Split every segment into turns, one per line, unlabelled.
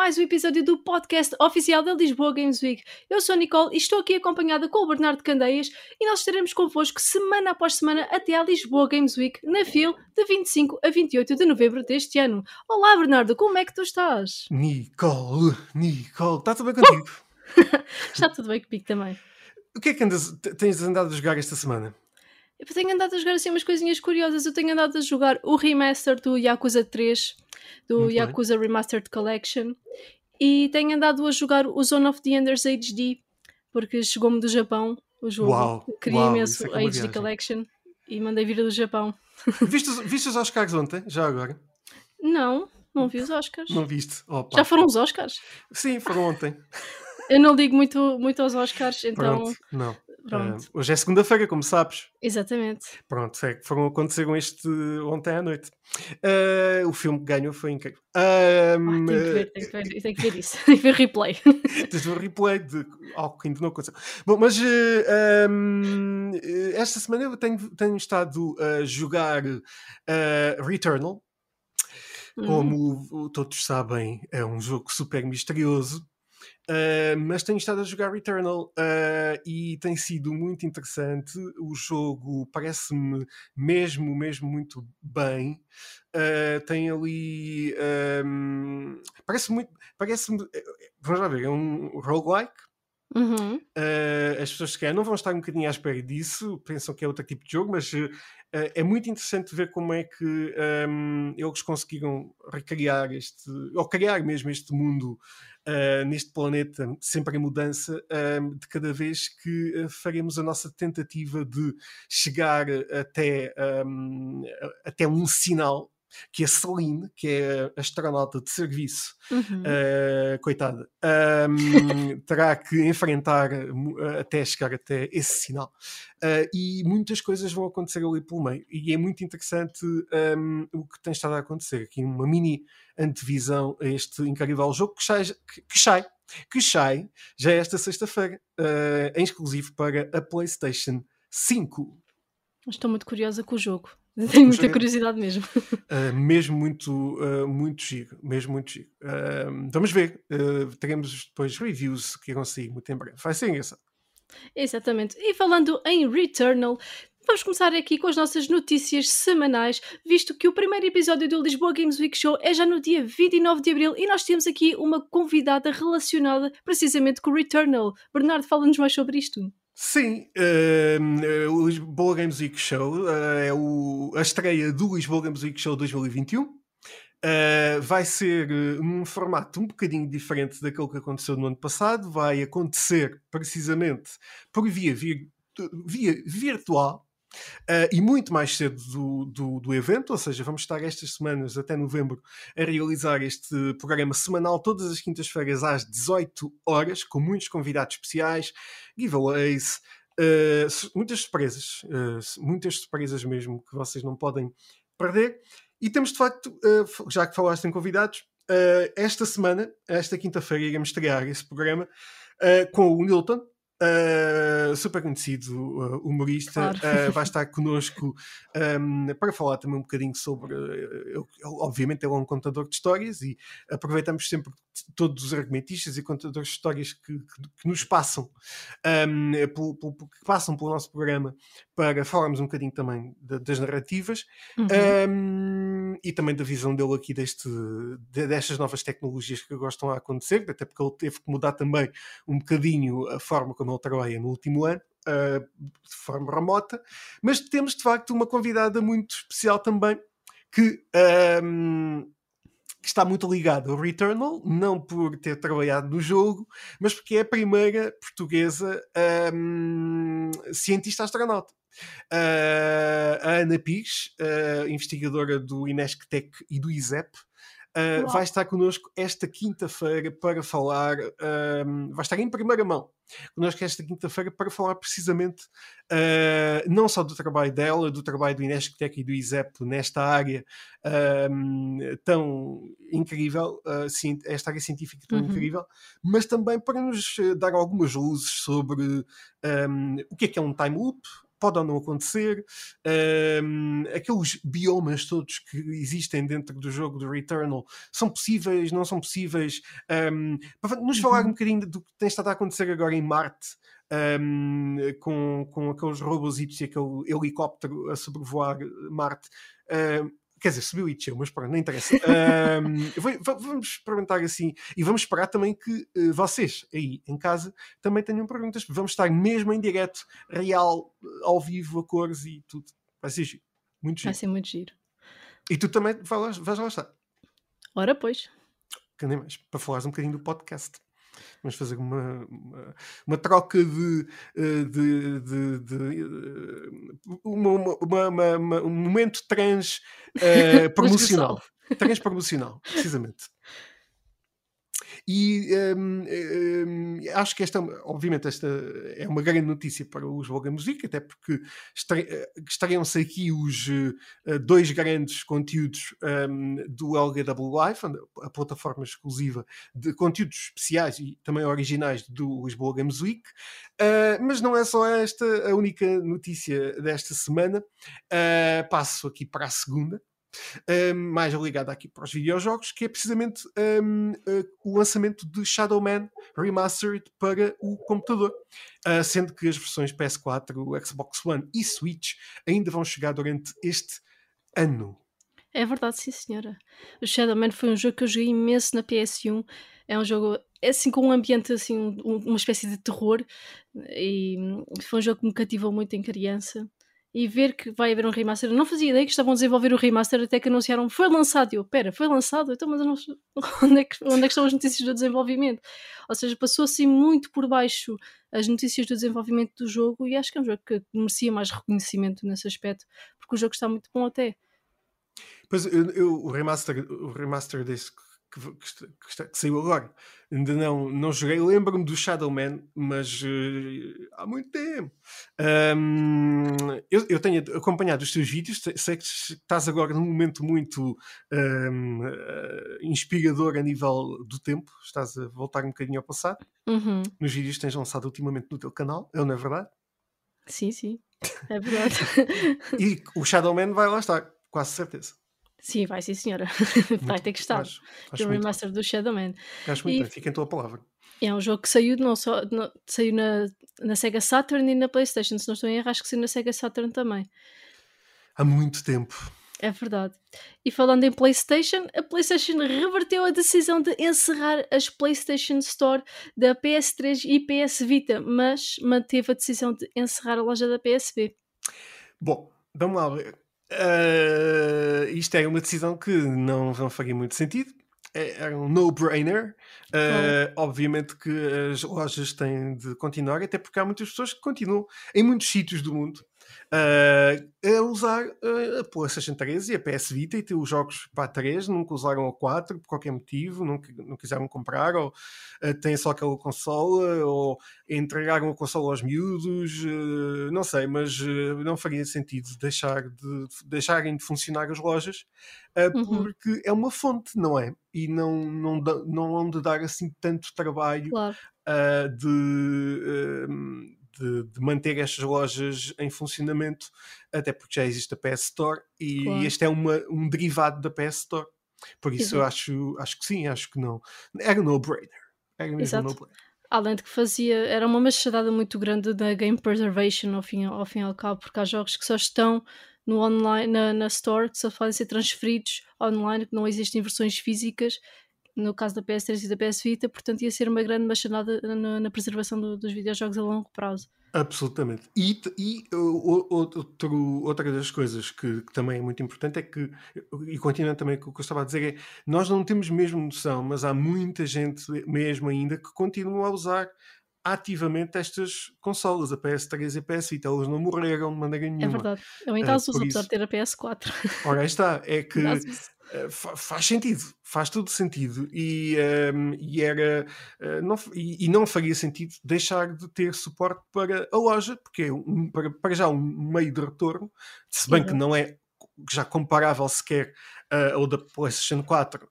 mais um episódio do podcast oficial da Lisboa Games Week. Eu sou a Nicole e estou aqui acompanhada com o Bernardo Candeias e nós estaremos convosco semana após semana até à Lisboa Games Week, na FIL, de 25 a 28 de novembro deste ano. Olá, Bernardo, como é que tu estás?
Nicole, Nicole, está tudo bem contigo?
Está tudo bem comigo também.
O que é que andas, tens andado a jogar esta semana?
Eu tenho andado a jogar assim umas coisinhas curiosas. Eu tenho andado a jogar o remaster do Yakuza 3, do
Muito
Yakuza Remastered Collection, e tenho andado a jogar o Zone of the Enders HD, porque chegou-me do Japão o jogo.
Uau,
Queria
uau,
imenso
é
a
é uma
HD
viagem.
Collection e mandei vir do Japão.
Viste, os- viste os Oscars ontem? Já agora?
Não, não vi os Oscars.
Não viste? Opa.
Já foram os Oscars?
Sim, foram ontem.
Eu não ligo muito, muito aos Oscars, então.
Pronto, não.
Pronto.
Ah, hoje é segunda-feira, como sabes.
Exatamente.
Pronto, é foram, aconteceram este ontem à noite. Ah, o filme que ganhou foi incrível. Ah,
Ah, tenho que ver, tenho que ver, tenho que ver isso. Tenho que ver replay.
Tens um replay de algo que ainda não aconteceu. Bom, mas eh, ahm, eh, esta semana eu tenho, tenho estado a jogar Returnal.
Hum.
Como todos sabem, é um jogo super misterioso. Uh, mas tenho estado a jogar Returnal uh, e tem sido muito interessante. O jogo parece-me mesmo, mesmo muito bem. Uh, tem ali. um, parece muito. Parece-me. Vamos lá ver, é um roguelike.
Uhum.
Uh, as pessoas que não vão estar um bocadinho à espera disso, pensam que é outro tipo de jogo, mas é muito interessante ver como é que um, eles conseguiram recriar este, ou criar mesmo este mundo uh, neste planeta, sempre em mudança, um, de cada vez que uh, faremos a nossa tentativa de chegar até, um, até um sinal. Que a Celine, que é a astronauta de serviço,
Uhum.
Uh, coitada, um, terá que enfrentar uh, até chegar até esse sinal. Uh, e muitas coisas vão acontecer ali pelo meio. E é muito interessante um, o que tem estado a acontecer. Aqui uma mini antevisão a este incrível jogo que sai, que sai, que sai já esta sexta-feira, uh, em exclusivo para a PlayStation 5.
Estou muito curiosa com o jogo. Tenho muita
jogo
curiosidade mesmo.
Uh, mesmo muito, uh, muito giro, mesmo muito giro. Uh, vamos ver, teremos depois reviews que irão sair muito em breve. Vai ser engraçado.
Exatamente. E falando em Returnal, vamos começar aqui com as nossas notícias semanais, visto que o primeiro episódio do Lisboa Games Week Show é já no dia 29 de abril e nós temos aqui uma convidada relacionada precisamente com o Returnal. Bernardo, fala-nos mais sobre isto.
Sim, uh, o Lisboa Games Week Show uh, é o- a estreia do Lisboa Games Week Show 2021. Uh, vai ser num formato um bocadinho diferente daquele que aconteceu no ano passado. Vai acontecer precisamente por via, vir- via virtual. Uh, e muito mais cedo do, do, do evento, ou seja, vamos estar estas semanas até novembro a realizar este programa semanal todas as quintas-feiras às 18 horas, com muitos convidados especiais, giveaways, uh, muitas surpresas, uh, muitas surpresas mesmo que vocês não podem perder. E temos de facto, já que falaste em convidados, esta semana, esta quinta-feira, iremos estrear esse programa com o Nilton. Uh, super conhecido uh, humorista,
Claro.
uh, vai estar connosco um, para falar também um bocadinho sobre. ele- ele- obviamente, ele é um contador de histórias e aproveitamos sempre todos os argumentistas e contadores de histórias que, que- que nos passam, um, pelo- pelo- que passam pelo nosso programa para falarmos um bocadinho também da- das narrativas
Uhum.
um, e também da visão dele aqui deste, de- destas novas tecnologias que agora estão a acontecer, até porque ele teve que mudar também um bocadinho a forma como ele trabalha no último ano. uh, de forma remota, mas temos de facto uma convidada muito especial também que um, que está muito ligado ao Returnal, não por ter trabalhado no jogo, mas porque é a primeira portuguesa hum, cientista astronauta. Uh, a Ana Pires, uh, investigadora do Inesctec e do ISEP, uh,
Uau.
vai estar connosco esta quinta-feira para falar, vai estar em primeira mão connosco esta quinta-feira para falar precisamente não só do trabalho dela, do trabalho do Inesctec e do ISEP nesta área tão incrível, esta área científica tão
Uhum.
incrível, mas também para nos dar algumas luzes sobre um, o que é que é um time loop, pode ou não acontecer, um, aqueles biomas todos que existem dentro do jogo do Returnal são possíveis, não são possíveis. Um, para nos falar um uhum. bocadinho do que tem estado a acontecer agora em Marte. Um, com, com aqueles robôs e aquele helicóptero a sobrevoar Marte. Um, Quer dizer, subiu e desceu, mas pronto, não interessa. um, vamos experimentar assim e vamos esperar também que uh, vocês aí em casa também tenham perguntas. Vamos estar mesmo em direto, real, ao vivo, a cores e tudo. Vai ser giro. Muito giro.
Vai ser muito giro.
E tu também vais, vais lá estar.
Ora, pois.
Que nem mais, para falares um bocadinho do podcast. Vamos fazer uma, uma, uma troca de, eh, de, de, de eh, uma, uma, um momento trans uh, promocional. trans promocional, precisamente. E um, um, acho que esta, obviamente, esta é uma grande notícia para os Voga Music, até porque estariam-se aqui os uh, dois grandes conteúdos um, do LGW Live, a plataforma exclusiva de conteúdos especiais e também originais do Lisboa Games Week. Uh, mas não é só esta a única notícia desta semana. Uh, passo aqui para a segunda um, mais ligada aqui para os videojogos, que é precisamente um, uh, o lançamento de Shadow Man Remastered para o computador. Uh, sendo que as versões PS4, o Xbox One e Switch ainda vão chegar durante este ano.
É verdade, sim senhora. O Shadow Man foi um jogo que eu joguei imenso na PS1. É um jogo é assim com um ambiente assim, um, uma espécie de terror e foi um jogo que me cativou muito em criança e ver que vai haver um remaster. Eu não fazia ideia que estavam a desenvolver o remaster até que anunciaram foi lançado. E eu, pera, foi lançado? Então, mas não... onde, é que, onde é que estão as notícias do desenvolvimento? Ou seja, passou assim muito por baixo as notícias do desenvolvimento do jogo e acho que é um jogo que merecia mais reconhecimento nesse aspecto, porque o jogo está muito bom até.
Pois eu, eu o remaster, o remaster desse que, que, que, que, saiu agora. Ainda não, não joguei. Lembro-me do Shadow Man, mas uh, há muito tempo. Um, eu, eu, tenho acompanhado os teus vídeos. Sei que estás agora num momento muito um, uh, eh, inspirador a nível do tempo. Estás a voltar um bocadinho ao passado.
Uhum.
Nos vídeos que tens lançado ultimamente no teu canal. É, não é verdade?
Sim, sim. É verdade.
e o Shadow Man vai lá estar, quase certeza.
Sim, vai sim, senhora. vai ter que estar. Acho, acho o remaster
bem.
do Shadow Man.
Acho muito e, bem, fica em tua palavra.
É um jogo que saiu não só saiu na, na Sega Saturn e na Playstation, se não estou em erro, acho que saiu na Sega Saturn também.
Há muito tempo.
É verdade. E falando em PlayStation, a PlayStation reverteu a decisão de encerrar as PlayStation Store da PS3 e PS Vita, mas manteve a decisão de encerrar a loja da PSP.
Bom, vamos lá ver. Uh, isto é uma decisão que não, não faria muito sentido. É, um no-brainer. Uh, obviamente que as lojas têm de continuar, até porque há muitas pessoas que continuam em muitos sítios do mundo uh, a usar uh, a PlayStation 3 e a PS Vita e ter os jogos para a 3, nunca usaram a 4 por qualquer motivo, não, não quiseram comprar, ou uh, têm só aquela consola, ou entregaram a consola aos miúdos, uh, não sei, mas não faria sentido deixar de, deixarem de funcionar as lojas uhum. porque é uma fonte, não é? E não, não, não vão de dar assim tanto trabalho
claro.
de de, de, manter estas lojas em funcionamento, até porque já existe a PS Store e claro. este é uma, um derivado da PS Store. Por isso eu acho, acho que sim, acho que não. Era no-brainer. Era mesmo Exato. no-brainer.
Além de que fazia, era uma machadada muito grande da game preservation ao fim, ao fim e ao cabo, porque há jogos que só estão no online, na, na store, que só podem ser transferidos online, que não existem versões físicas no caso da PS3 e da PS Vita, portanto ia ser uma grande machanada na, na preservação do, dos videojogos a longo prazo.
Absolutamente. E, e outro, outra das coisas que, que, também é muito importante é que, e continuando também com o que eu estava a dizer, é nós não temos mesmo noção, mas há muita gente mesmo ainda que continua a usar ativamente estas consolas, a PS3 e a PS Vita, elas não morreram de maneira é nenhuma.
É verdade. Eu em casa uh, uso, apesar de ter a PS4.
Ora, aí está, é que faz sentido, faz todo sentido e, um, e era uh, não, e, e, não faria sentido deixar de ter suporte para a loja, porque é um, para, para já um meio de retorno, se bem uhum. que não é já comparável sequer uh, ou da PlayStation 4 uh,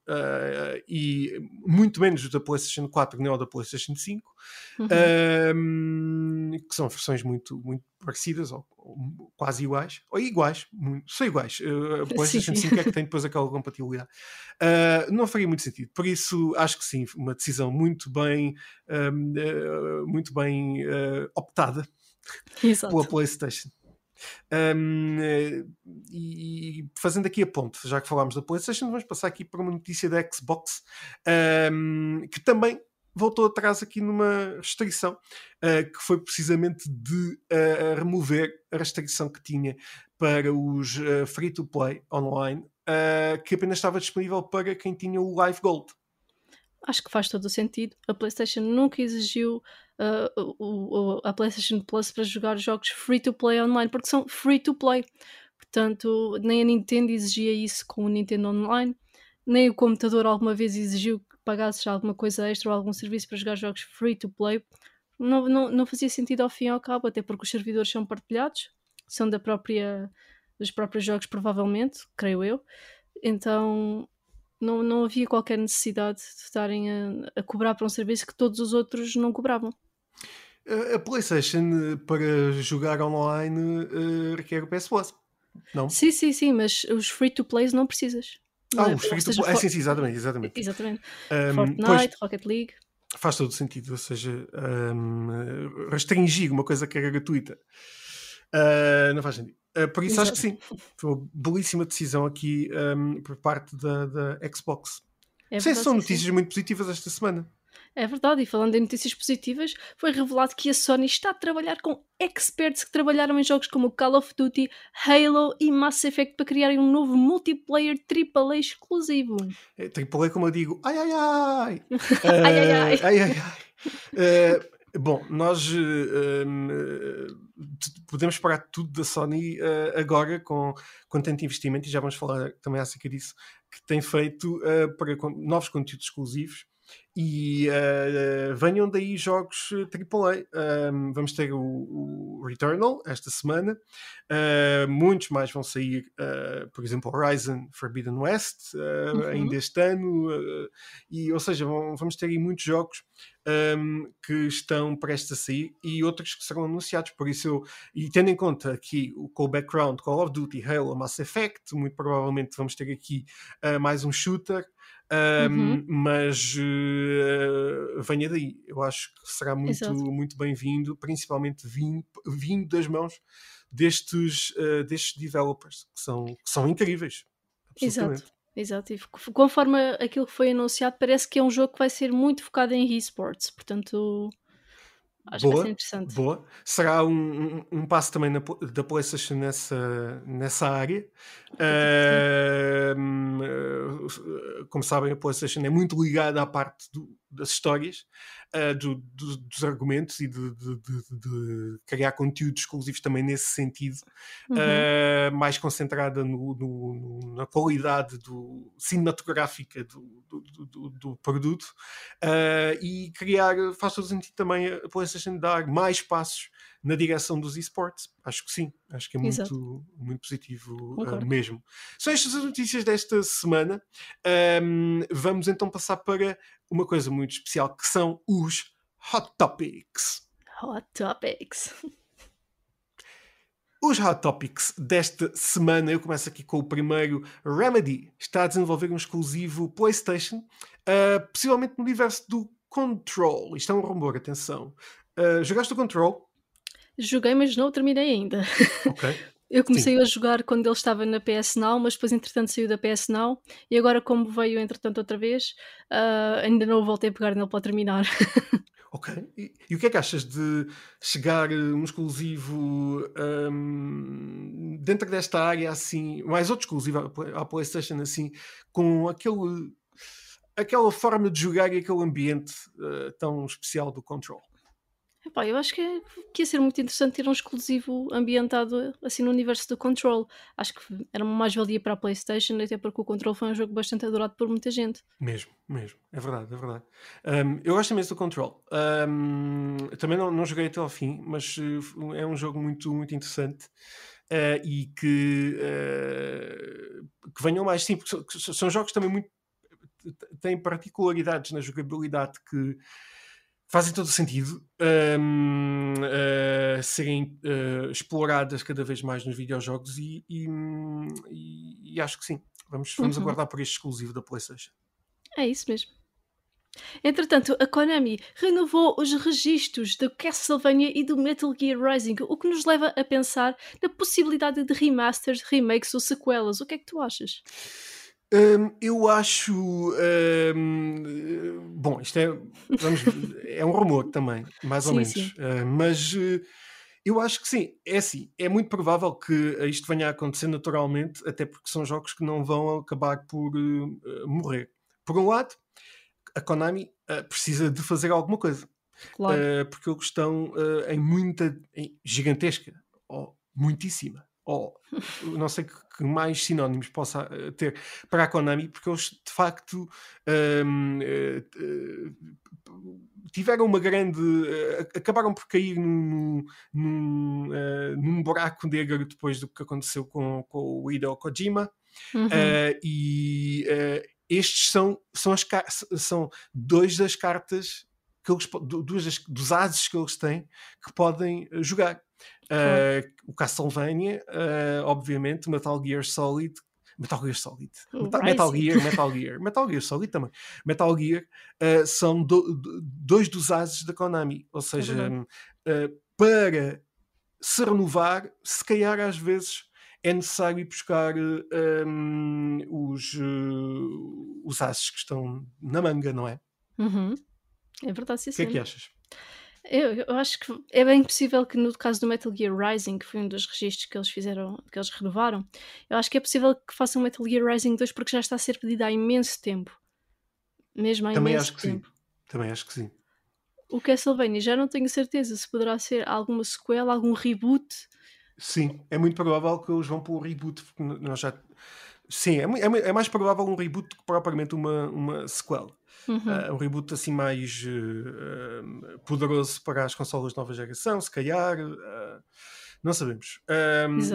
e muito menos da PlayStation 4 nem ou da PlayStation 5, uhum. que são versões muito, muito parecidas ou, ou quase iguais, ou iguais, muito, são iguais. Uh, a PlayStation sim. 5 é que tem depois aquela compatibilidade. não faria muito sentido, por isso acho que sim, uma decisão muito bem, muito bem optada Exato. pela PlayStation. Um, e fazendo aqui a ponte, já que falámos da PlayStation, vamos passar aqui para uma notícia da Xbox um, que também voltou atrás aqui numa restrição uh, que foi precisamente de uh, remover a restrição que tinha para os uh, free-to-play online que apenas estava disponível para quem tinha o Live Gold.
Acho que faz todo o sentido. A PlayStation nunca exigiu uh, o, a PlayStation Plus para jogar jogos free to play online, porque são free to play. Portanto, nem a Nintendo exigia isso com o Nintendo Online, nem o computador alguma vez exigiu que pagasses alguma coisa extra ou algum serviço para jogar jogos free to play. Não, não, não fazia sentido ao fim e ao cabo, até porque os servidores são partilhados, são da própria, dos próprios jogos, provavelmente, creio eu. Então não, não havia qualquer necessidade de estarem a, a cobrar para um serviço que todos os outros não cobravam.
A PlayStation para jogar online uh, requer o PS Plus, não?
Sim, sim, sim, mas os free to plays não precisas.
Ah, não é? os free to play, é, sim, sim, exatamente, exatamente.
Exatamente. Um, Fortnite, pois, Rocket League.
Faz todo sentido, ou seja, um, restringir uma coisa que era gratuita. Uh, não faz sentido. Uh, por isso Exato. acho que sim. Foi uma belíssima decisão aqui um, por parte da, da Xbox. É sim, são notícias sim. muito positivas esta semana.
É verdade, e falando em notícias positivas, foi revelado que a Sony está a trabalhar com experts que trabalharam em jogos como Call of Duty, Halo e Mass Effect para criarem um novo multiplayer AAA exclusivo.
É, AAA, como eu digo, ai ai ai! uh,
ai ai ai!
ai, ai, ai. Uh, bom, nós uh, podemos parar tudo da Sony agora com, com tanto investimento, e já vamos falar também acerca disso, que tem feito para novos conteúdos exclusivos e uh, venham daí jogos AAA. Eh, um, vamos ter o, o, Returnal esta semana, uh, muitos mais vão sair, uh, por exemplo, Horizon Forbidden West, uhum. ainda este ano, e, ou seja, vão, vamos ter aí muitos jogos um, que estão prestes a sair e outros que serão anunciados. Por isso, eu, e tendo em conta aqui o, o background Call of Duty, Halo, Mass Effect, muito provavelmente vamos ter aqui mais um shooter. Um, uhum. Mas uh, venha daí, eu acho que será muito, muito bem-vindo, principalmente vindo, vindo das mãos destes, uh, destes developers que são, que são incríveis.
Exato. Exato, e conforme aquilo que foi anunciado, parece que é um jogo que vai ser muito focado em esportes, portanto Acho boa, que interessante.
Boa. Será um, um, um passo também na, da PlayStation nessa, nessa área. Uh, como sabem, a PlayStation é muito ligada à parte do, das histórias, uh, do, do, dos argumentos e de, de, de, criar conteúdos exclusivos também nesse sentido, uhum. uh, mais concentrada no, no, na qualidade do, cinematográfica do, do produto uh, e criar, faz todo sentido também a PlayStation dar mais passos na direção dos esportes. Acho que sim, acho que é muito, muito positivo uh, mesmo. São estas as notícias desta semana. Um, vamos então passar para uma coisa muito especial que são os Hot Topics.
Hot Topics.
Os Hot Topics desta semana, eu começo aqui com o primeiro. Remedy está a desenvolver um exclusivo PlayStation, uh, possivelmente no universo do Control. Isto é um rumor, atenção. Uh, jogaste o Control?
Joguei, mas não terminei ainda.
Ok.
Eu comecei Sim. a jogar quando ele estava na PS Now, mas depois entretanto saiu da PS Now e agora como veio entretanto outra vez, uh, ainda não voltei a pegar nele para terminar.
Ok. E, e, o que é que achas de chegar um exclusivo um, dentro desta área assim, mais outro exclusivo à, à PlayStation assim, com aquele aquela forma de jogar e aquele ambiente uh, tão especial do Control?
Epá, eu acho que, é, que ia ser muito interessante ter um exclusivo ambientado assim no universo do Control. Acho que era uma mais-valia para a PlayStation, até porque o Control foi um jogo bastante adorado por muita gente.
Mesmo, mesmo. É verdade, é verdade. Um, eu gosto imenso do Control. Um, também não, não joguei até ao fim, mas uh, é um jogo muito, muito interessante. uh, e que, que venham mais. Sim, porque são, são jogos também muito. têm particularidades na jogabilidade que fazem todo o sentido um, uh, serem uh, exploradas cada vez mais nos videojogos e, e, e, e acho que sim. Vamos, vamos uhum. aguardar por este exclusivo da PlayStation.
É isso mesmo. Entretanto, a Konami renovou os registros do Castlevania e do Metal Gear Rising, o que nos leva a pensar na possibilidade de remasters, remakes ou sequelas. O que é que tu achas?
Hum, eu acho. Hum, bom, isto é. Vamos, é um rumor também, mais ou sim, menos. Sim. Uh, mas uh, eu acho que sim. É assim. É muito provável que isto venha a acontecer naturalmente, até porque são jogos que não vão acabar por uh, morrer. Por um lado, a Konami precisa de fazer alguma coisa. Claro. porque eles estão em muita. Em gigantesca, ou muitíssima ou não sei que mais sinónimos possa eh, ter para a Konami, porque eles de facto um, uh, tiveram uma grande. Uh, acabaram por cair num, num, uh, num, buraco negro depois do que aconteceu com, com o Hideo Kojima. Uhum. e estes são, são, as, são dois das cartas que eles, duas das, dos ases que eles têm que podem jogar. Uh, o Castlevania, uh, obviamente, Metal Gear Solid, Metal Gear Solid, Metal, Metal, Gear, Metal Gear, Metal Gear Solid também. Metal Gear uh, são do, do, dois dos ases da Konami, ou seja, é para se renovar, se calhar às vezes é necessário ir buscar um, os, os ases que estão na manga, não é?
Uhum. É verdade, sim.
O que é que achas?
Eu, eu, acho que é bem possível que no caso do Metal Gear Rising, que foi um dos registros que eles fizeram, que eles renovaram, eu acho que é possível que façam Metal Gear Rising 2 porque já está a ser pedido há imenso tempo. Mesmo há
Também
imenso
acho
tempo.
que sim. Também acho que sim.
O Castlevania já não tenho certeza se poderá ser alguma sequela, algum reboot.
Sim, é muito provável que eles vão para o reboot, porque nós já. Sim, é, é, é mais provável um reboot do que propriamente uma, uma sequela. Uhum. Uh, um reboot assim mais uh, poderoso para as consolas de nova geração, se calhar. Uh, não sabemos.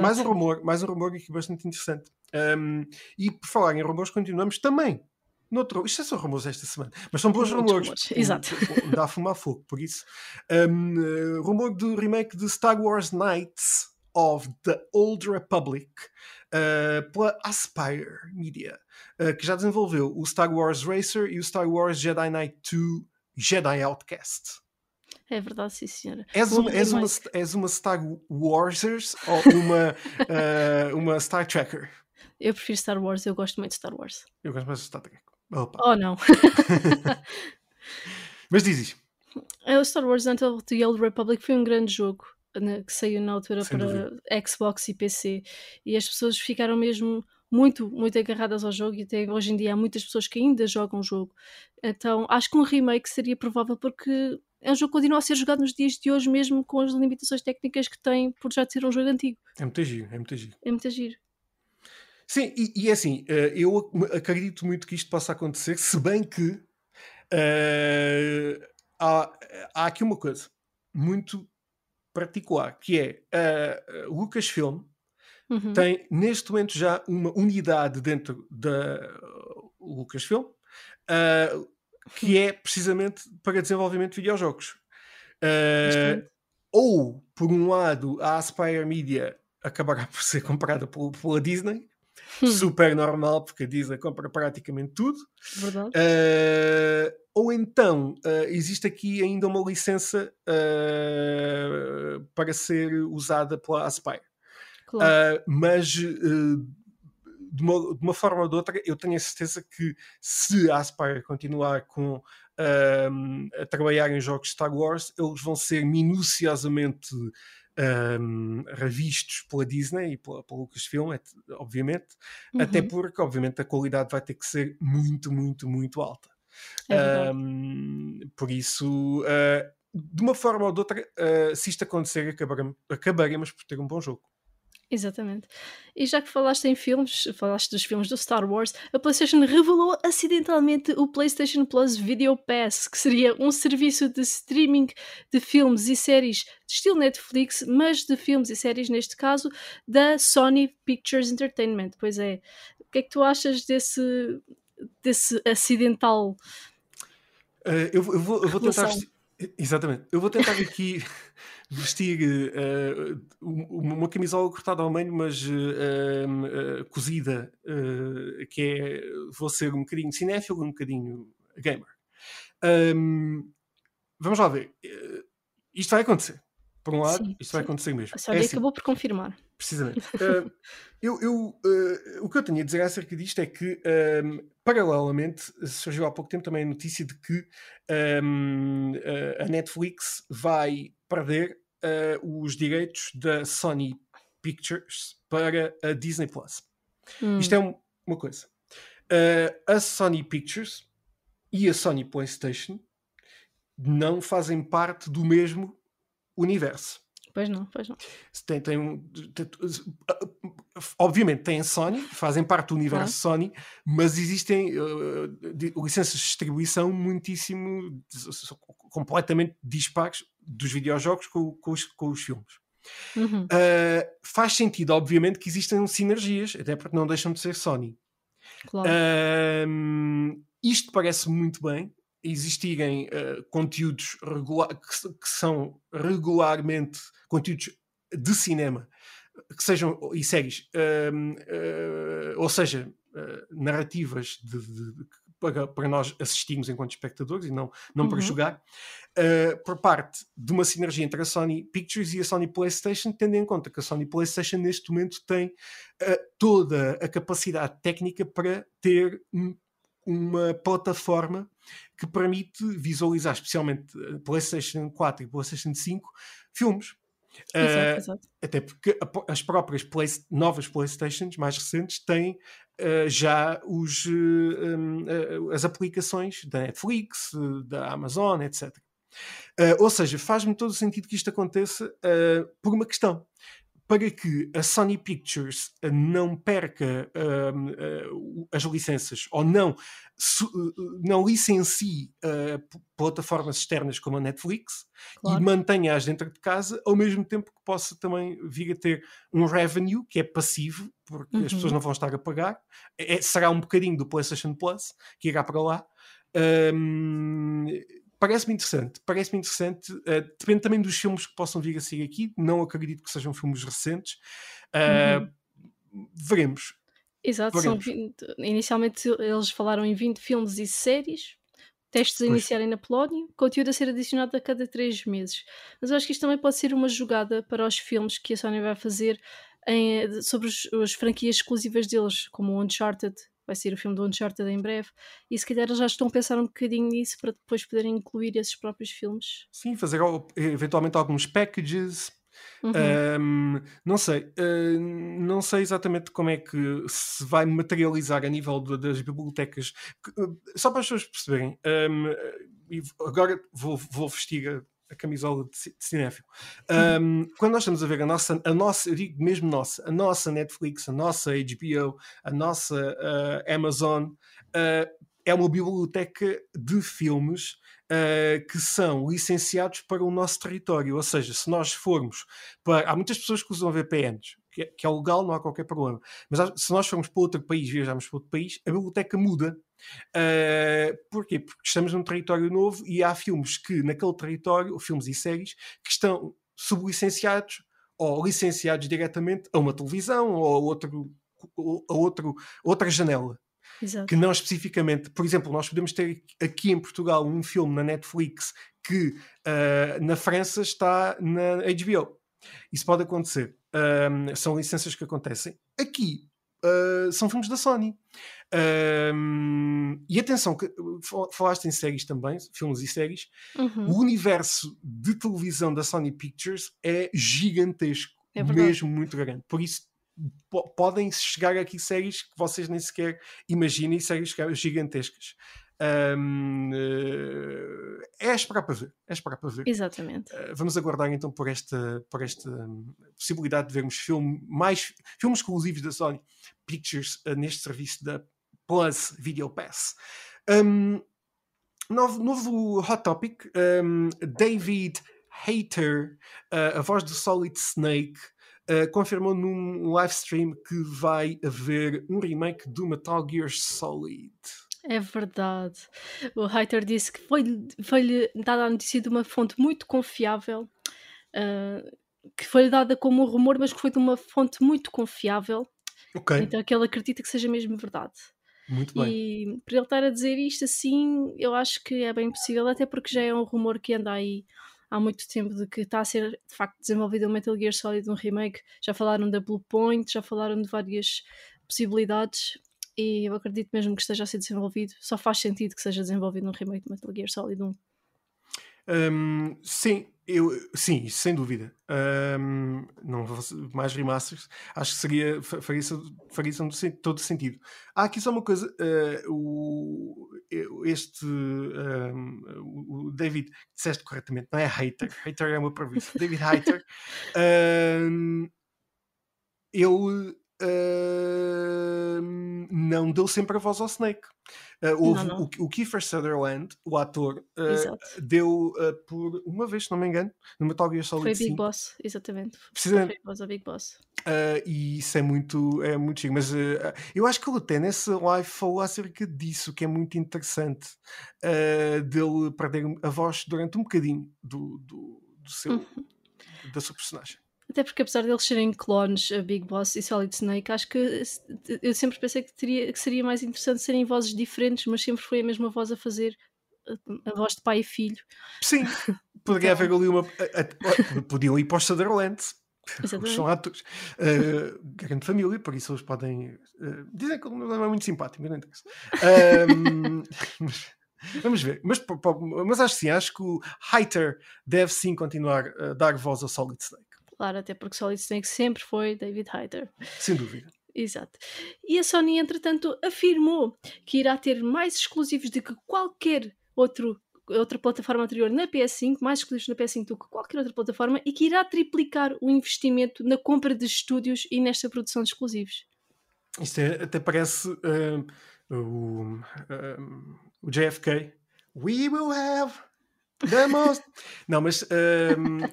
Mais um rumor, mais um rumor aqui bastante interessante. E por falar em rumores, continuamos também Noutro, isto é só rumores esta semana, mas são bons rumores. rumores.
Exato.
Dá a fumar fogo, por isso. Um, rumor do remake de Star Wars Knights of the Old Republic uh, pela Aspire Media, uh, que já desenvolveu o Star Wars Racer e o Star Wars Jedi Knight 2 Jedi Outcast.
É verdade, sim, senhora.
És uma, és uma, és uma Star Warsers ou uma, uh, uma Star Trekker?
Eu prefiro Star Wars, eu gosto muito de Star Wars.
Eu gosto mais de Star Trek. Opa.
Oh, não.
Mas dizes.
É o Star Wars Until the Old Republic foi um grande jogo que saiu na altura Sem para dúvida. Xbox e PC e as pessoas ficaram mesmo muito, muito agarradas ao jogo e até hoje em dia há muitas pessoas que ainda jogam o jogo. Então acho que um remake seria provável porque é um jogo que continua a ser jogado nos dias de hoje, mesmo com as limitações técnicas que tem por já ser um jogo antigo.
É muito giro, é muito giro.
É muito giro.
Sim, e, e é assim, eh, eu acredito muito que isto possa acontecer, se bem que uh, há, há aqui uma coisa muito particular, que é a Lucasfilm uhum. tem neste momento já uma unidade dentro da Lucasfilm uh, que é precisamente para desenvolvimento de videojogos. Uh, ou, por um lado, a Aspire Media acabará por ser comprada pela Disney, hum. super normal, porque a Disney compra praticamente tudo.
Verdade.
Uh, ou então uh, existe aqui ainda uma licença uh, para ser usada pela Aspire. Claro. mas de uma, de, uma, forma ou de outra, eu tenho a certeza que se a Aspire continuar com a trabalhar em jogos Star Wars, eles vão ser minuciosamente um, revistos pela Disney e pela, pela Lucasfilm, obviamente, uhum. até porque, obviamente, a qualidade vai ter que ser muito, muito, muito alta. É um, por isso, uh, de uma forma ou de outra, uh, se isto acontecer, acabaremos, acabaremos por ter um bom jogo.
Exatamente. E já que falaste em filmes, falaste dos filmes do Star Wars, a PlayStation revelou acidentalmente o PlayStation Plus Video Pass, que seria um serviço de streaming de filmes e séries de estilo Netflix, mas de filmes e séries, neste caso, da Sony Pictures Entertainment. Pois é. O que é que tu achas desse, desse acidental?
Uh, eu, eu, vou, eu vou tentar. Exatamente. Eu vou tentar aqui vestir uh, uma camisola cortada ao meio, mas uh, uh, cozida, que é vou ser um bocadinho cinéfilo, um bocadinho gamer. Um, vamos lá ver. isto vai acontecer. Por um lado, sim, isto sim. vai acontecer mesmo.
A Sony é assim. acabou por confirmar.
Precisamente. eu, eu o que eu tenho a dizer acerca disto é que, um, paralelamente, surgiu há pouco tempo também a notícia de que um, a Netflix vai perder uh, os direitos da Sony Pictures para a Disney Plus. Hum. Isto é um, uma coisa. Uh, a Sony Pictures e a Sony PlayStation não fazem parte do mesmo universo.
Pois não, pois não.
Tem, tem, tem, obviamente tem a Sony, fazem parte do universo ah. Sony, mas existem uh, licenças de distribuição muitíssimo completamente dispares dos videojogos com, com, os, com os filmes. Uhum. Uh, faz sentido, obviamente, que existem sinergias, até porque não deixam de ser Sony. Claro. Uh, isto parece muito bem. Existirem uh, conteúdos que, que, são regularmente conteúdos de cinema que sejam e séries, ou seja, narrativas de, de, de, para, para nós assistirmos enquanto espectadores e não, não uhum. para jogar, uh, por parte de uma sinergia entre a Sony Pictures e a Sony PlayStation, tendo em conta que a Sony PlayStation neste momento tem uh, toda a capacidade técnica para ter um, uma plataforma que permite visualizar, especialmente PlayStation 4 e PlayStation 5, filmes.
Exato, uh, exato.
Até porque as próprias play, novas Playstations mais recentes têm uh, já os, uh, um, as aplicações da Netflix, da Amazon, etc. ou seja, faz-me todo o sentido que isto aconteça por uma questão para que a Sony Pictures não perca uh, uh, as licenças ou não, su, uh, não licencie plataformas externas como a Netflix claro. e mantenha-as dentro de casa, ao mesmo tempo que possa também vir a ter um revenue que é passivo, porque uhum. as pessoas uhum. não vão estar a pagar, é, será um bocadinho do PlayStation Plus que irá para lá. Um, parece-me interessante. Parece-me interessante. Uh, depende também dos filmes que possam vir a seguir aqui. Não acredito que sejam filmes recentes. Uh, uhum. Veremos.
Exato, veremos. 20, inicialmente eles falaram em 20 filmes e séries. Testes a iniciarem na Polónia, conteúdo a ser adicionado a cada 3 meses. Mas eu acho que isto também pode ser uma jogada para os filmes que a Sony vai fazer em, sobre os, as franquias exclusivas deles, como o Uncharted vai ser o filme do Uncharted em breve, e se calhar já estão a pensar um bocadinho nisso para depois poderem incluir esses próprios filmes.
Sim, fazer eventualmente alguns packages. Uhum. Um, não sei, uh, não sei exatamente como é que se vai materializar a nível de, das bibliotecas. Uh, só para as pessoas perceberem, um, agora vou, vou vestir a camisola de cinéfilo. Um, quando nós estamos a ver a nossa, a nossa, eu digo mesmo nossa, a nossa Netflix, a nossa HBO, a nossa uh, Amazon, uh, é uma biblioteca de filmes uh, que são licenciados para o nosso território. Ou seja, se nós formos para. Há muitas pessoas que usam VPNs, que é, que é legal, não há qualquer problema. Mas se nós formos para outro país, viajarmos para outro país, a biblioteca muda. Uh, porquê? Porque estamos num território novo e há filmes que, naquele território, filmes e séries, que estão sublicenciados ou licenciados diretamente a uma televisão ou a, outro, a outro, outra janela. Exato. Que não especificamente, por exemplo, nós podemos ter aqui em Portugal um filme na Netflix que uh, na França está na HBO. Isso pode acontecer. Um, são licenças que acontecem. Aqui uh, são filmes da Sony. Um, e atenção, que falaste em séries também, filmes e séries. Uhum. O universo de televisão da Sony Pictures é gigantesco, é mesmo muito grande. Por isso, podem chegar aqui séries que vocês nem sequer imaginem, séries gigantescas. Um, uh, é esperar para ver. É esperar para ver.
Exatamente.
Uh, vamos aguardar então por esta, por esta um, possibilidade de vermos filme, mais filmes exclusivos da Sony Pictures uh, neste serviço da Plus Video Pass. Um, novo, novo Hot Topic, um, David Hater, a voz do Solid Snake, uh, confirmou num live stream que vai haver um remake do Metal Gear Solid.
É verdade. O Hater disse que foi-lhe foi dada a notícia de uma fonte muito confiável, uh, que foi-lhe dada como um rumor, mas que foi de uma fonte muito confiável.
Ok.
Então que ele acredita que seja mesmo verdade.
Muito bem.
E para ele estar a dizer isto assim, eu acho que é bem possível, até porque já é um rumor que anda aí há muito tempo de que está a ser de facto desenvolvido um Metal Gear Solid, um remake. Já falaram da Blue Point, já falaram de várias possibilidades e eu acredito mesmo que esteja a ser desenvolvido. Só faz sentido que seja desenvolvido um remake de Metal Gear Solid 1.
Um, sim, eu, sim, sem dúvida. Um, não mais remasters, acho que seria faria, faria todo sentido. Há aqui só uma coisa: uh, o, este um, o David, disseste corretamente, não é hater, hater é uma previsão. David Hater, ele uh, não deu sempre a voz ao Snake. Uh, houve, não, não. O, o Kiefer Sutherland, o ator, uh, deu por uma vez, se não me engano, no Metal Gear Solid
Foi
5.
Big Boss, exatamente.
Precisamente.
Foi a Big Boss.
e isso é muito, é muito chique. Mas eu acho que ele até nessa live falou acerca disso, que é muito interessante, dele perder a voz durante um bocadinho do, do, do seu, uhum. da sua personagem.
Até porque apesar deles serem clones, a Big Boss e Solid Snake, acho que eu sempre pensei que, teria, que seria mais interessante serem vozes diferentes, mas sempre foi a mesma voz a fazer a voz de pai e filho.
Sim, poderia haver ali uma. Podiam ir para os Sutherland. São atores. Uh, grande família, por isso eles podem. Uh, dizem que ele não é muito simpático, não interessa. Um, mas, vamos ver. Mas, mas acho que sim, acho que o Heiter deve sim continuar a dar voz ao Solid Snake
claro, até porque Solid Snake sempre foi David Hayter.
Sem dúvida.
Exato. E a Sony, entretanto, afirmou que irá ter mais exclusivos do que qualquer outro, outra plataforma anterior na PS5, mais exclusivos na PS5 do que qualquer outra plataforma, e que irá triplicar o investimento na compra de estúdios e nesta produção de exclusivos.
Isto é, até parece uh, o, uh, o JFK. We will have the most. Não, mas. Uh,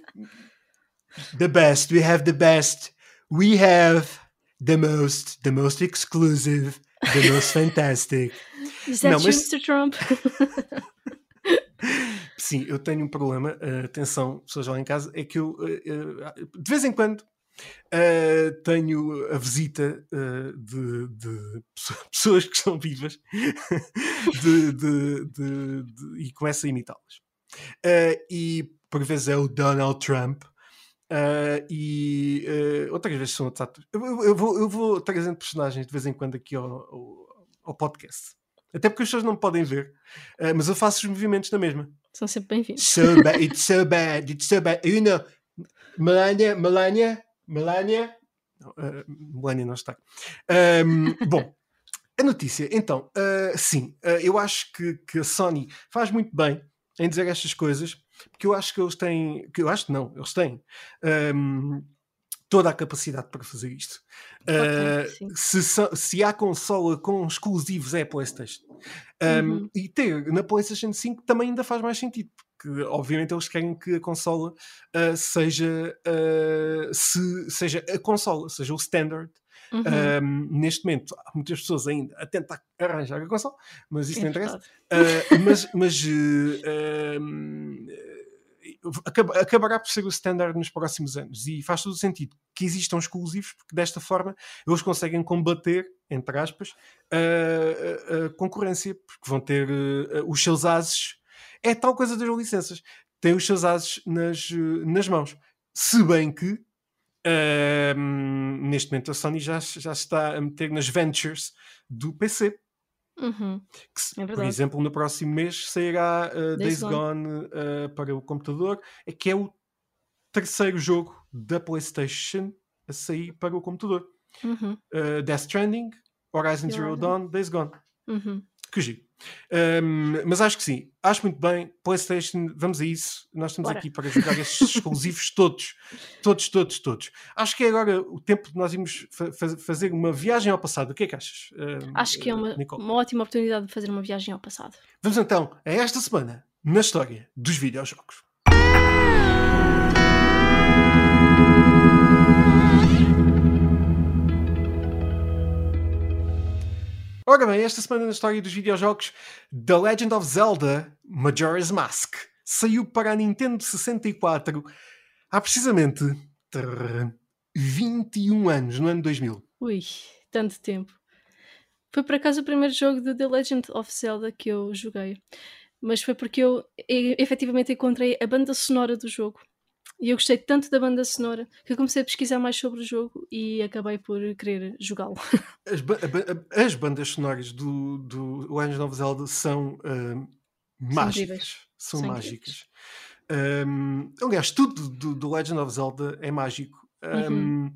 the best. We have the best. We have the most, the most exclusive, the most fantastic.
Is that Não, mas... Mr. Trump?
Sim, eu tenho um problema. Uh, atenção, pessoas lá em casa, é que eu uh, de vez em quando uh, tenho a visita de, de, pessoas que estão vivas de, de, e começo a imitá-las. e por vezes é o Donald Trump Uh, e uh, outras vezes são outros atores. Eu, eu, eu, vou, eu vou trazendo personagens de vez em quando aqui ao, ao, ao podcast. Até porque as pessoas não podem ver, uh, mas eu faço os movimentos na mesma.
São sempre bem-vindos.
So bad, it's so bad, it's so bad. You know, Melania, Melania, Melania. Uh, Melania não está. Um, bom, a notícia, então, sim, eu acho que, que a Sony faz muito bem em dizer estas coisas porque eu acho que eles têm, que eu acho que não, eles têm um, toda a capacidade para fazer isto. Uh, se, se há consola com exclusivos é a PlayStation. Um, uhum. E ter na PlayStation 5 também ainda faz mais sentido, porque obviamente eles querem que a consola uh, seja, uh, se, seja a consola, seja o standard Uhum. Um, neste momento, há muitas pessoas ainda a tentar arranjar a consola, mas isso é não interessa. Mas mas uh, acabará por ser o standard nos próximos anos e faz todo o sentido que existam exclusivos, porque desta forma eles conseguem combater, entre aspas, a, a concorrência, porque vão ter uh, os seus ases. É tal coisa das licenças, têm os seus ases nas, nas mãos. Se bem que uh, neste momento a Sony já, já está a meter nas ventures do PC.
Uhum.
Que, é por exemplo, no próximo mês sairá uh, Days, Days Gone, Gone uh, para o computador, é que é o terceiro jogo da PlayStation a sair para o computador.
Uhum.
Uh, Death Stranding, Horizon Zero Dawn, Days Gone.
Uhum.
Que giro. Um, mas acho que sim, acho muito bem. PlayStation, vamos a isso. Nós estamos
Bora.
aqui para jogar estes exclusivos todos, todos, todos, todos. Acho que é agora o tempo de nós irmos fa- fa- fazer uma viagem ao passado. O que é que achas? um,
Acho que é uma, uma ótima oportunidade de fazer uma viagem ao passado.
Vamos então a esta semana na história dos videojogos. Ora bem, esta semana na história dos videojogos, The Legend of Zelda Majora's Mask saiu para a Nintendo 64 há precisamente trrr, 21 anos, no ano 2000.
Ui, tanto tempo. Foi por acaso o primeiro jogo de The Legend of Zelda que eu joguei. Mas foi porque eu efetivamente encontrei a banda sonora do jogo. E eu gostei tanto da banda sonora que eu comecei a pesquisar mais sobre o jogo e acabei por querer jogá-lo.
As, ba- as bandas sonoras do, do Legend of Zelda são ah, mágicas.
incríveis.
São,
São
mágicas. Ahm, aliás, tudo do, do Legend of Zelda é mágico.
Uhum.
Ahm,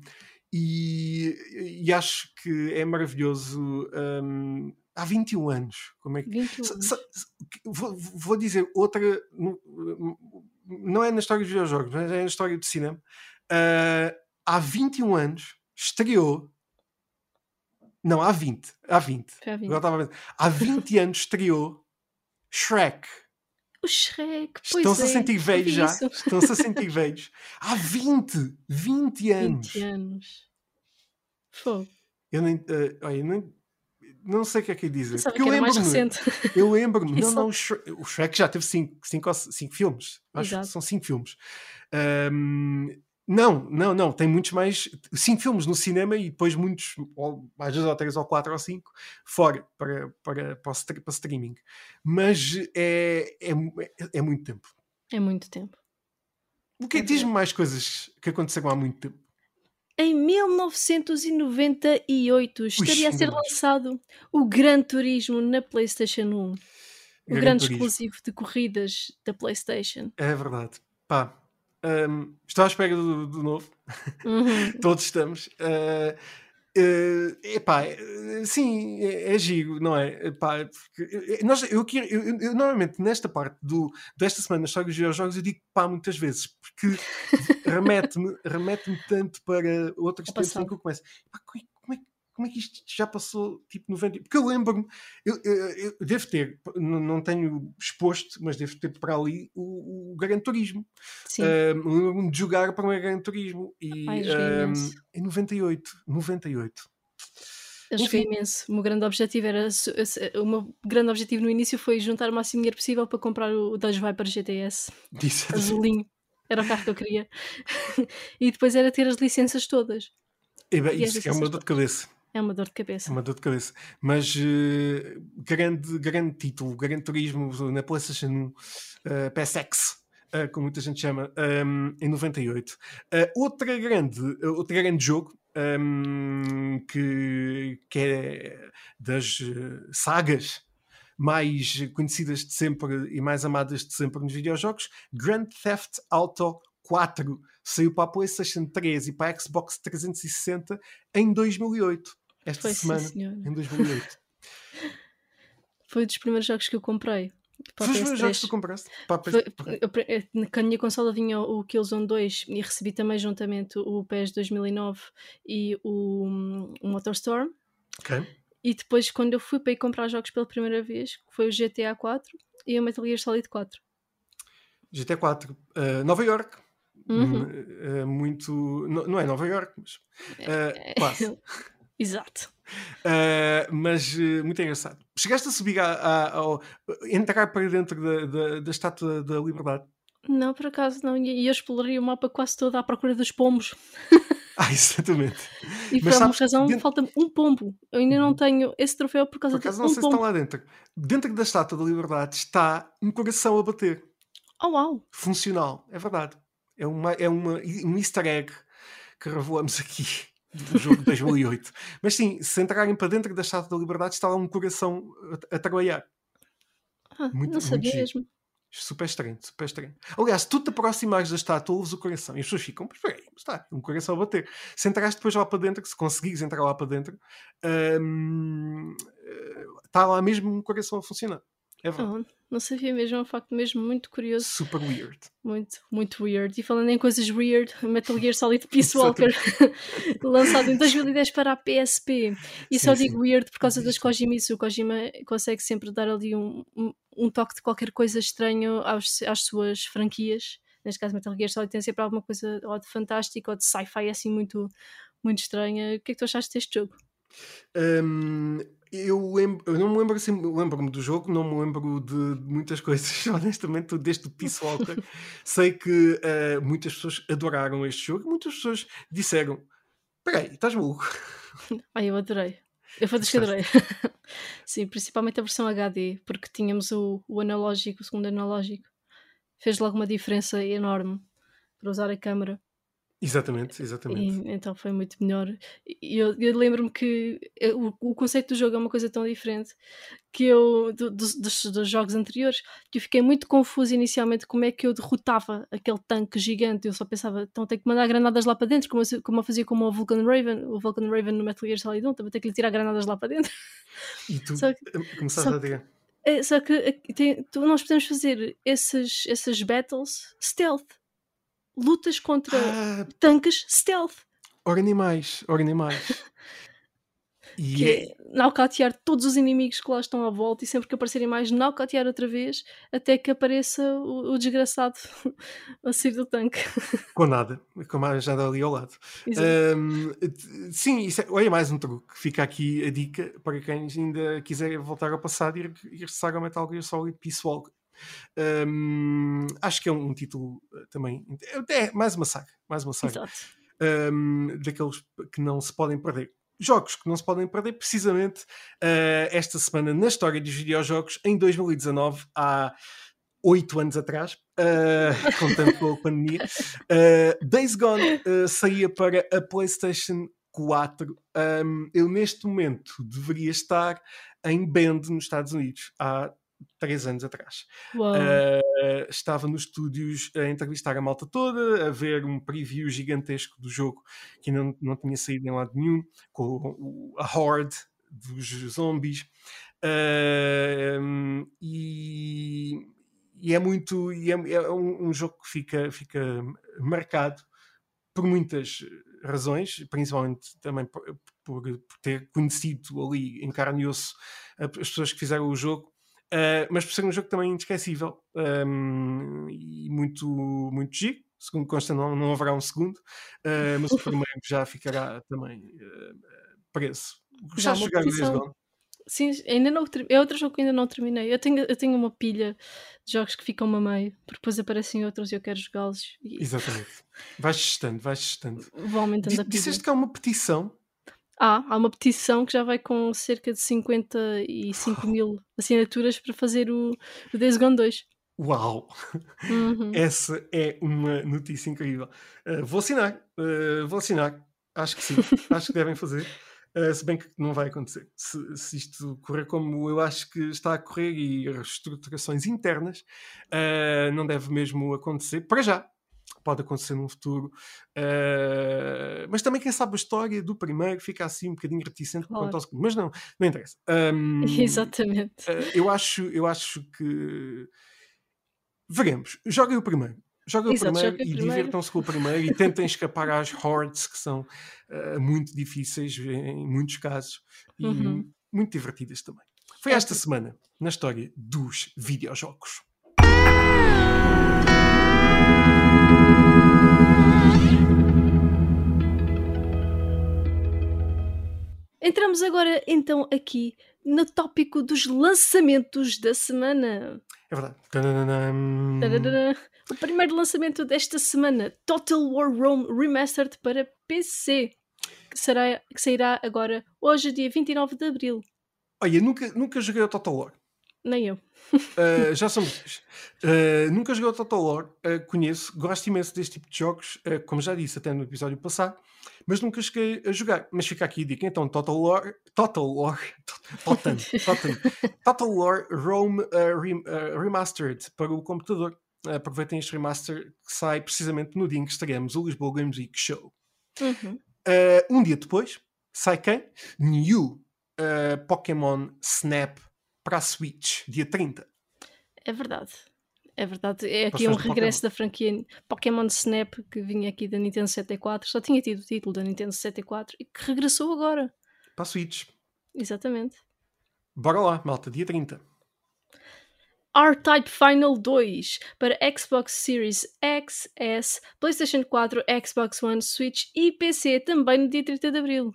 e, e acho que é maravilhoso. ahm, há 21 anos. Como é que.
21
Sa-
anos.
Vou, vou dizer outra. Não, é na história dos videojogos, mas é na história do cinema. Ah, há 21 anos estreou. Não, há 20. Há 20.
Foi há 20.
Agora estava a. Há 20 anos estreou Shrek.
O Shrek, pois
Estão-se a
é,
sentir
eu
velhos já. Estão-se a sentir velhos. Há 20. 20 anos.
20 anos. Fogo.
Eu nem, eh, olha, eu nem- não sei o que é que dizer.
Pensava
Porque
que
eu lembro-me. Eu lembro-me. Não, não, o Shrek, já teve 5 cinco, cinco, cinco filmes. Acho que
Exato.
são 5 filmes. Ahm, não, não, não. Tem muitos mais. 5 filmes no cinema e depois muitos, ou, às vezes ou 3 ou 4 ou 5, fora para, para, para, para streaming. Mas é, é, é muito tempo.
É muito tempo.
O que
É
Diz-me mais coisas que aconteceram há muito tempo.
Em 1998 estaria a ser lançado o Gran Turismo na PlayStation 1. O
Gran
grande
Turismo.
exclusivo de corridas da PlayStation.
É verdade. Pá, hum, estou à espera do, do novo.
Uhum.
Todos estamos. Uh, uh, epá, eh, sim, é, é giro, não é? Epá, eh, nós, eu, eu- eu- eu normalmente nesta parte do, desta semana na história dos videojogos eu digo pá muitas vezes, porque remete-me remete tanto para em
passado.
que eu começo. Pá, como, é, que isto já passou tipo 90? Porque eu lembro-me, eu, eu- eu devo ter, não, não tenho exposto, mas devo ter para ali o, o Gran Turismo.
Sim.
Um, lembro-me de jogar para um Gran Turismo e
Ai,
um, em 98, 98.
Eu joguei imenso. O meu grande objetivo era. O meu grande objetivo no início foi juntar o máximo dinheiro possível para comprar o Dodge Viper GTS
Disse
azulinho. Era o carro que eu queria. e depois era ter as licenças todas.
E, bem,
E
isso é uma dor de cabeça.
É uma dor de
É
cabeça.
uma dor de cabeça. Mas eh, grande, grande título, grande turismo na PlayStation 1, eh, PSX, eh, como muita gente chama, um, em 98. Eh, outra grande, outro grande jogo um, que, que é das sagas mais conhecidas de sempre e mais amadas de sempre nos videojogos, Grand Theft Auto 4 saiu para a PlayStation 3 e para a Xbox 360 em 2008. Esta
Foi sim,
semana,
senhora.
em 2008.
Foi um dos primeiros jogos que eu comprei. Para
Foi os
PS3.
jogos que tu compraste?
Foi-
PS3.
eu eu- com a minha consola vinha o Killzone 2 e recebi também juntamente o PES 2009 e o, o MotorStorm.
Ok.
E depois, quando eu fui para ir comprar jogos pela primeira vez, foi o GTA 4 e o Metal Gear Solid 4.
GT 4. Uh, Nova York.
Uhum.
Hum, uh, muito. Não, não é Nova York, mas. uh, quase.
Exato.
Uh, mas uh, muito engraçado. Chegaste a subir a, a- ao. entrar para dentro da, da, da Estátua da Liberdade.
Não, por acaso não. E eu explorei o mapa quase todo à procura dos pombos.
Ah, exatamente.
E
Mas
por alguma razão
dentro-
falta-me um pombo. Eu ainda não
Uhum.
tenho esse troféu por causa
Por acaso
de
não
um
sei se
pombo.
estão lá dentro. Dentro da Estátua da Liberdade está um coração a bater.
Oh, uau!
Funcional. É verdade. É, uma, é uma, um easter egg que revelamos aqui do jogo de 2008. Mas sim, se entrarem para dentro da Estátua da Liberdade está lá um coração a, a trabalhar.
Ah,
Muito-
não
muito
sabia
giro.
mesmo.
Super estranho, super estranho. Aliás, se tu te aproximares da estátua, ouves o coração e as pessoas ficam, mas peraí, está, um coração a bater. Se entrares depois lá para dentro, se conseguires entrar lá para dentro, hum, está lá mesmo um coração a funcionar. É.
Não, não sabia mesmo, é um facto mesmo muito curioso.
Super weird.
Muito, muito weird. E falando em coisas weird, Metal Gear Solid Peace Walker, lançado em 2010 para a PSP. E
Sim,
só
sim.
digo weird por causa das
tu.
Kojimisu. O Kojima consegue sempre dar ali um, um, um toque de qualquer coisa estranho aos, às suas franquias. Neste caso, Metal Gear Solid tem sempre alguma coisa ou de fantástico ou de sci-fi assim muito, muito estranha. O que é que tu achaste deste jogo?
Hum, eu, lembro, eu não me lembro assim, lembro-me do jogo, não me lembro de muitas coisas, honestamente, desde o Peace Walker. Sei que eh, muitas pessoas adoraram este jogo, muitas pessoas disseram: Peraí, estás maluco?
Ai, eu adorei. Eu fui que adorei. Sim, principalmente a versão HD, porque tínhamos o, o analógico, o segundo analógico. Fez logo uma diferença enorme para usar a câmera.
Exatamente, exatamente.
E, então foi muito melhor. E eu, eu lembro-me que eu- o, o conceito do jogo é uma coisa tão diferente que eu, do- dos, dos- dos jogos anteriores, que eu fiquei muito confusa inicialmente como é que eu derrotava aquele tanque gigante. Eu só pensava, então tenho que mandar granadas lá para dentro, como eu, como eu fazia com o Vulcan Raven. O Vulcan Raven no Metal Gear Solid 1, também tenho que lhe tirar granadas lá para dentro.
E tu
Só que,
eh, começaste
só
a dizer:
é, só que tem- tu- nós podemos fazer esses, essas battles stealth. Lutas contra
Ah,
tanques stealth.
ora nem mais, ora nem mais. E
que
é,
é nocautear todos os inimigos que lá estão à volta e sempre que aparecerem mais, nocautear outra vez até que apareça o, o desgraçado a sair do tanque.
com nada, com mais nada ali ao lado. T- sim, isso é, olha mais um truque. Fica aqui a dica para quem ainda quiser voltar ao passado e ir regressar ao Metal Gear Solid Peace Walker. Hum, acho que é um, título eh, também. É mais uma saga. Mais uma saga.
Exato.
hum, daqueles que não se podem perder. Jogos que não se podem perder, precisamente eh, esta semana na história dos videojogos, em 2019, há oito anos atrás, eh, contando com a pandemia, eh, Days Gone eh, saía para a PlayStation 4. Um, eu, neste momento, deveria estar em Bend, nos Estados Unidos, há três anos atrás. Uh, estava nos estúdios a entrevistar a malta toda, a ver um preview gigantesco do jogo que ainda não, não tinha saído em lado nenhum, com a Horde dos zombies. Uh, um, e, e é muito. E é, é um, um jogo que fica, fica marcado por muitas razões, principalmente também por, por- por ter conhecido ali em carne e osso as pessoas que fizeram o jogo. Uh, mas por ser um jogo também inesquecível um, e muito, muito giro. Segundo consta, não, não haverá um segundo, uh, mas o primeiro já ficará também uh, preso.
Já
Gostaste de
uma
jogar Days
petição.
Gone?
Sim, ainda não, é outro jogo que ainda não terminei. Eu tenho, eu tenho uma pilha de jogos que ficam a meio, porque depois aparecem outros e eu quero jogá-los e
Exatamente. Vais testando, vais testando.
vou aumentando
Di-
a pilha.
Disseste que há uma petição.
Ah, há uma petição que já vai com cerca de 55 mil assinaturas para fazer o, o Days Gone 2.
Uau!
Uhum.
Essa é uma notícia incrível. Uh, vou assinar, uh, vou assinar. Acho que sim, acho que devem fazer. Uh, se bem que não vai acontecer. Se, se isto correr como eu acho que está a correr e reestruturações internas, não deve mesmo acontecer. Para já. Pode acontecer no futuro. Uh, mas também, quem sabe, a história do primeiro fica assim um bocadinho reticente
Claro.
quanto ao segundo. Mas não, não interessa. Um,
Exatamente.
Uh, eu acho, eu acho que veremos. Joguem o primeiro. Joguem
Exato,
o primeiro
joguem
e divirtam-se com o primeiro e tentem escapar às hordes que são uh, muito difíceis em muitos casos e
Uhum.
muito divertidas também. Foi
É
esta semana na história dos videojogos.
Entramos agora então aqui no tópico dos lançamentos da semana.
É verdade.
O primeiro lançamento desta semana, Total War Rome Remastered para PC, que, será, que sairá agora hoje, dia 29 de Abril.
Olha, nunca, nunca joguei o Total War.
Nem eu.
Uh, já muitas. Uh, nunca joguei o Total War, uh, conheço, gosto imenso deste tipo de jogos, como já disse até no episódio passado, mas nunca cheguei a jogar. Mas fica aqui a dica então: Total War, Total War, Total, Total, Total War Rome Remastered para o computador. aproveitem este remaster que sai precisamente no dia em que estaremos o Lisboa Games Week Show.
Uhum.
um dia depois, sai quem? New Pokémon Snap para a Switch, dia 30.
É verdade. É verdade. É aqui um regresso da franquia Pokémon Snap que vinha aqui da Nintendo 74. Só tinha tido o título da Nintendo 74 e que regressou agora.
Para a Switch.
Exatamente.
Bora lá, malta, dia 30.
R-Type Final 2 para Xbox Series X, S, PlayStation 4, Xbox One, Switch e PC também no dia 30 de Abril.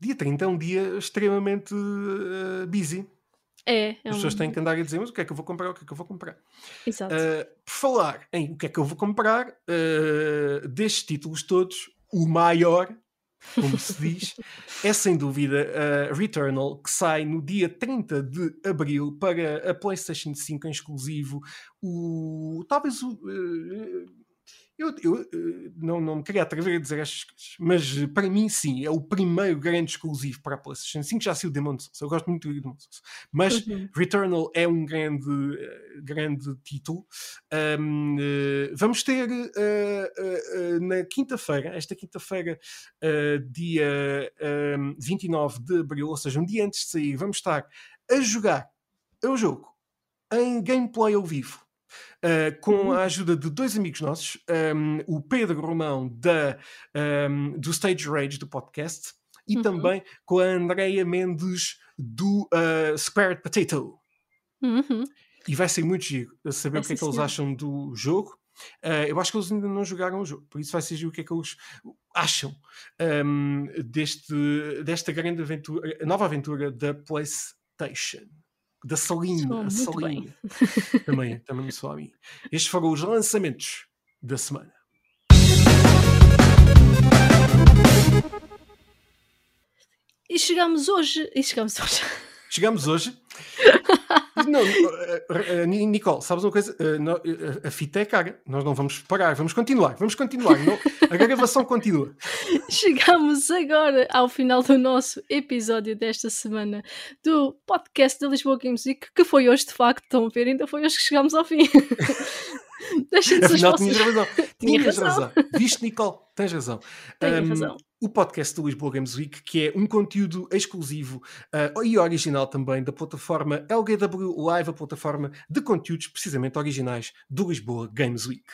Dia 30 é um dia extremamente uh, busy.
É,
é As pessoas têm que andar a dizer, mas o que é que eu vou comprar, o que é que eu vou comprar.
Exato.
Uh, por falar em o que é que eu vou comprar, uh, destes títulos todos, o maior, como se diz, é sem dúvida uh, Returnal, que sai no dia 30 de Abril para a PlayStation 5 em exclusivo. O, talvez o eu, eu, eh, não, não me queria atrever a dizer estas coisas, mas eh, para mim, sim, é o primeiro grande exclusivo para a PlayStation 5. Já saiu Demon Souls, eu gosto muito do Demon Souls, mas uhum. Returnal é um grande, eh, grande título. Um, vamos ter uh, uh, na quinta-feira, esta quinta-feira, dia um, 29 de abril, ou seja, um dia antes de sair, vamos estar a jogar o jogo em gameplay ao vivo Uh, com uhum. a ajuda de dois amigos nossos, um, o Pedro Romão da, um, do Stage Rage do podcast e uhum. também com a Andrea Mendes do uh, Squared Potato.
Uhum.
E vai ser muito giro saber o que é que eles acham do jogo. Uh, eu acho que eles ainda não jogaram o jogo, por isso vai ser giro o que é que eles acham um, deste, desta grande aventura, nova aventura da PlayStation da Salinha. A Salinha. também, também me soa a mim. Estes foram os lançamentos da semana.
E chegamos hoje. E chegamos hoje.
Chegamos hoje não, eh, eh, Nicole, sabes uma coisa? Eh, a fita é cara. Nós não vamos parar, vamos continuar, vamos continuar. Não, a gravação continua.
Chegamos agora ao final do nosso episódio desta semana do podcast da Lisboa Games Week, que foi hoje de facto, estão a ver, ainda foi hoje que chegamos ao fim.
Deixem-nos Afinal, vossas... tinhas razão. Tinhas razão. razão. Viste, Nicole? Tens razão.
Tenho um, razão
o podcast do Lisboa Games Week, que é um conteúdo exclusivo uh, e original também da plataforma LGW Live, a plataforma de conteúdos precisamente originais do Lisboa Games Week.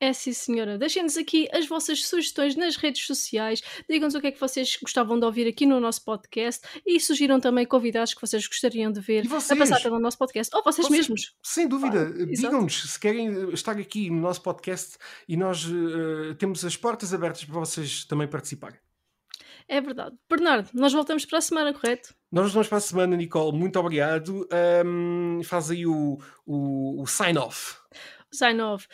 É sim, senhora. Deixem-nos aqui as vossas sugestões nas redes sociais. Digam-nos o que é que vocês gostavam de ouvir aqui no nosso podcast e sugiram também convidados que vocês gostariam de ver a passar pelo nosso podcast. Ou vocês, vocês mesmos.
Sem dúvida. Ah, Digam-nos se querem estar aqui no nosso podcast e nós uh, temos as portas abertas para vocês também participarem.
É verdade. Bernardo, nós voltamos para a semana, correto?
Nós voltamos para a semana, Nicole. Muito obrigado. Um, faz aí o, o, o sign-off.
Sign-off.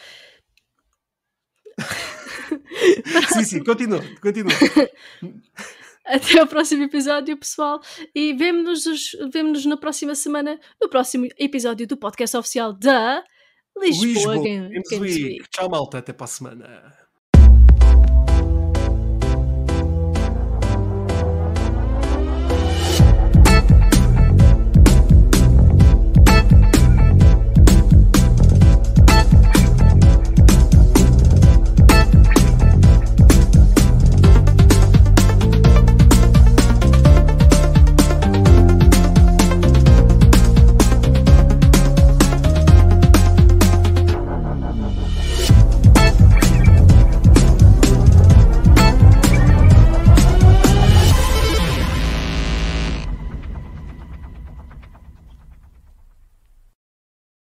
sim, sim, continua, continua.
Até ao próximo episódio, pessoal. E vemo-nos vemo na próxima semana, no próximo episódio do podcast oficial da Lisboa, Lisboa Games Week.
Tchau, malta. Até para a semana.